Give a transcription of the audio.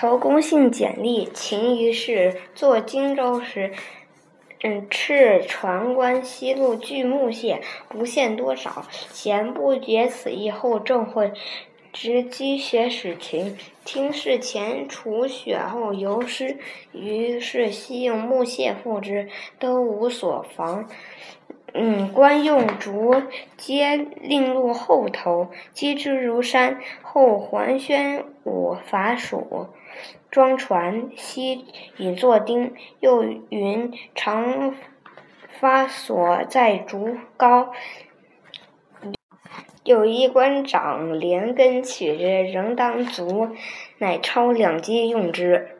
投公信简历，秦于是作荆州时，嗯，敕传官西路锯木屑，不限多少。贤不绝此意后，正会执积雪使秦。听事前除雪后尤湿，于是悉用木屑覆之，都无所防。嗯，官用竹皆令入后头，积之如山。后还宣武伐蜀，装船，悉引作钉。又云长发所在竹高，有一官长连根取之，仍当足，乃抄两击用之。